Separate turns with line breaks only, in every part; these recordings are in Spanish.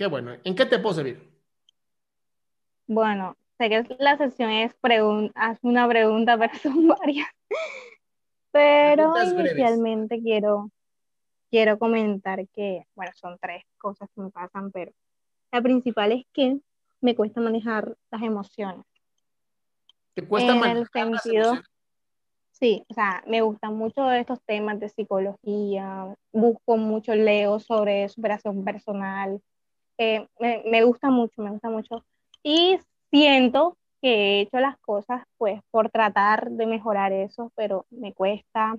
Qué bueno. ¿En qué te puedo servir?
Bueno, sé que la sesión es haz una pregunta, pero son varias. Pero inicialmente quiero, quiero comentar que, bueno, son tres cosas que me pasan, pero la principal es que me cuesta manejar las emociones.
¿Te cuesta
manejar el sentido, Sí, o sea, me gustan mucho estos temas de psicología, busco mucho, leo sobre superación personal, eh, me, gusta mucho, me gusta mucho. Y siento que he hecho las cosas pues por tratar de mejorar eso, pero me cuesta.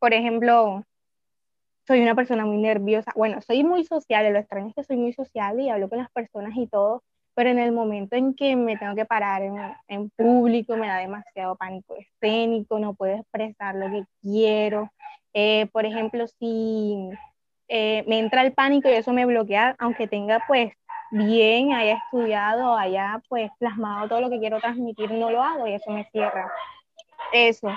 Por ejemplo, soy una persona muy nerviosa. Bueno, soy muy social, lo extraño es que soy muy social y hablo con las personas y todo, pero en el momento en que me tengo que parar en, en público me da demasiado pánico escénico, no puedo expresar lo que quiero. Eh, por ejemplo, si eh, me entra el pánico y eso me bloquea, aunque tenga pues bien, haya estudiado, haya pues plasmado todo lo que quiero transmitir, no lo hago y eso me cierra. Eso.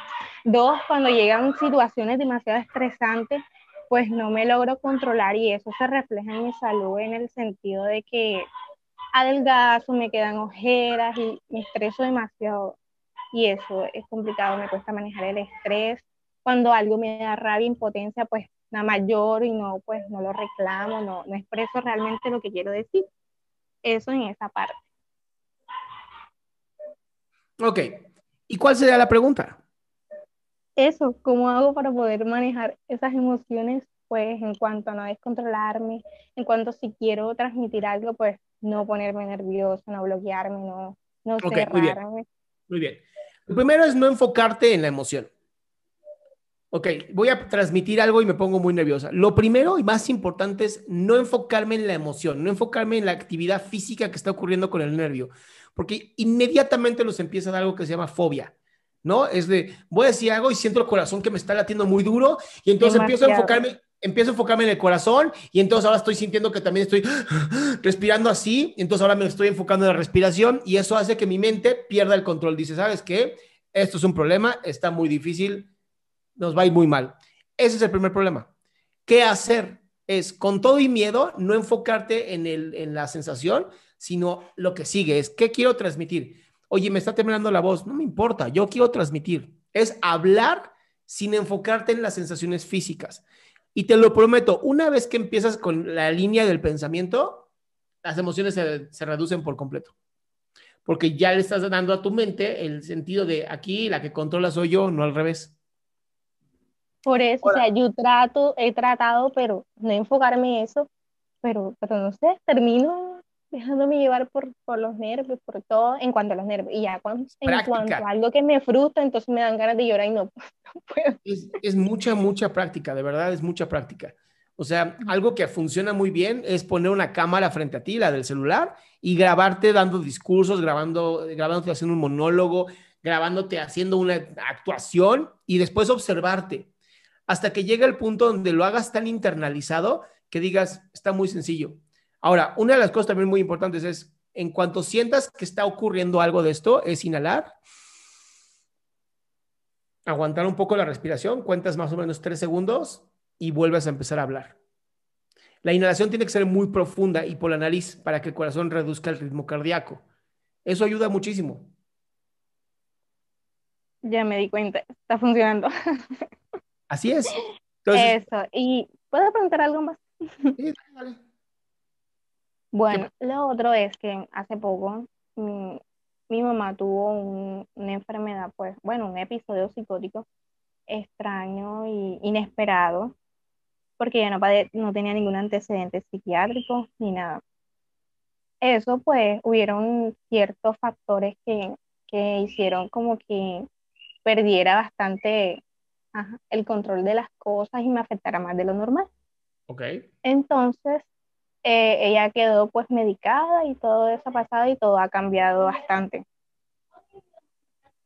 Dos, cuando llegan situaciones demasiado estresantes, pues no me logro controlar y eso se refleja en mi salud en el sentido de que adelgazo, me quedan ojeras y me estreso demasiado. Y eso es complicado, me cuesta manejar el estrés. Cuando algo me da rabia, impotencia, pues nada mayor y no, pues no lo reclamo, no, no expreso realmente lo que quiero decir. Eso en esa parte.
Ok. ¿Y cuál sería la pregunta?
Eso, ¿cómo hago para poder manejar esas emociones? Pues en cuanto a no descontrolarme, en cuanto si quiero transmitir algo, pues no ponerme nervioso, no bloquearme, no, no cerrarme.
Muy bien. muy bien. Lo primero es no enfocarte en la emoción ok, voy a transmitir algo y me pongo muy nerviosa. Lo primero y más importante es no enfocarme en la emoción, no enfocarme en la actividad física que está ocurriendo con el nervio, porque inmediatamente nos empieza a dar algo que se llama fobia. ¿No? Es de, voy a decir algo y siento el corazón que me está latiendo muy duro y entonces empiezo a enfocarme, empiezo a enfocarme en el corazón y entonces ahora estoy sintiendo que también estoy respirando así, y entonces ahora me estoy enfocando en la respiración y eso hace que mi mente pierda el control. Dice, ¿sabes qué? Esto es un problema, está muy difícil, nos va muy mal. Ese es el primer problema. ¿Qué hacer? Es con todo y miedo, no enfocarte en, el, en la sensación, sino lo que sigue es, ¿qué quiero transmitir? Oye, me está temblando la voz, no me importa, yo quiero transmitir. Es hablar sin enfocarte en las sensaciones físicas. Y te lo prometo, una vez que empiezas con la línea del pensamiento, las emociones se, se reducen por completo. Porque ya le estás dando a tu mente el sentido de aquí la que controla soy yo, no al revés.
Por eso, o sea, yo trato, he tratado, pero no enfocarme en eso, pero, pero no sé, termino dejándome llevar por, por los nervios, por todo, en cuanto a los nervios. Y ya cuando, en cuanto a algo que me frustra, entonces me dan ganas de llorar y no, puedo.
Es, es, mucha, mucha práctica, de verdad, es mucha práctica. O sea, algo que funciona muy bien es poner una cámara frente a ti, la del celular, y grabarte dando discursos, grabando, grabándote haciendo un monólogo, grabándote haciendo una actuación y después observarte hasta que llegue el punto donde lo hagas tan internalizado que digas, está muy sencillo. Ahora, una de las cosas también muy importantes es, en cuanto sientas que está ocurriendo algo de esto, es inhalar, aguantar un poco la respiración, cuentas más o menos tres segundos y vuelves a empezar a hablar. La inhalación tiene que ser muy profunda y por la nariz para que el corazón reduzca el ritmo cardíaco. Eso ayuda muchísimo.
Ya me di cuenta, está funcionando.
Así es.
Eso, y ¿puedo preguntar algo más? Sí, vale. Bueno, lo otro es que hace poco mi, mamá tuvo una enfermedad, pues, bueno, un episodio psicótico extraño y inesperado, porque ella no, no tenía ningún antecedente psiquiátrico ni nada. Eso, pues, hubieron ciertos factores que, que hicieron como que perdiera bastante el control de las cosas y me afectará más de lo normal.
Ok.
Entonces, eh, ella quedó pues medicada y todo eso ha pasado y todo ha cambiado bastante.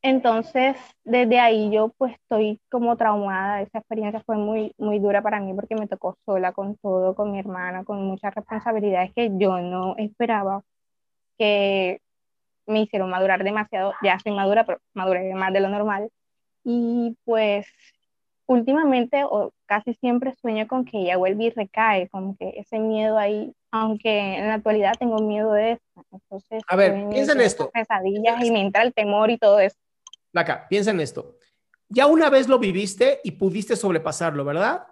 Entonces, desde ahí yo pues estoy como traumada. Esa experiencia fue muy, muy dura para mí porque me tocó sola con todo, con mi hermana, con muchas responsabilidades que yo no esperaba que me hicieron madurar demasiado. Ya soy madura, pero maduré más de lo normal. Y pues últimamente o casi siempre sueño con que ella vuelve y recae, como que ese miedo ahí, aunque en la actualidad tengo miedo de eso. Entonces,
a ver, piensa en esto.
Pesadillas y me entra el temor y todo eso.
Acá, piensa en esto. Ya una vez lo viviste y pudiste sobrepasarlo, ¿verdad?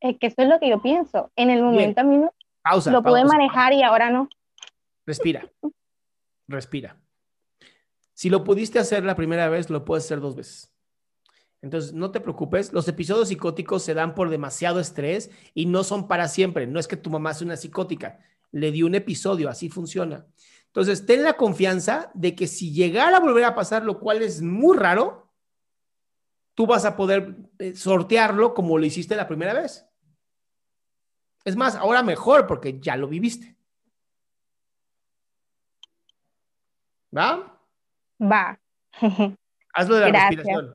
Es que eso es lo que yo pienso. En el momento a mí no, pausa, lo pude manejar y ahora no.
Respira. Respira. Si lo pudiste hacer la primera vez, lo puedes hacer dos veces. Entonces, no te preocupes, los episodios psicóticos se dan por demasiado estrés y no son para siempre. No es que tu mamá sea una psicótica, le dio un episodio, así funciona. Entonces, ten la confianza de que si llegara a volver a pasar, lo cual es muy raro, tú vas a poder eh, sortearlo como lo hiciste la primera vez. Es más, ahora mejor porque ya lo viviste. ¿Va?
Va.
Hazlo de la respiración.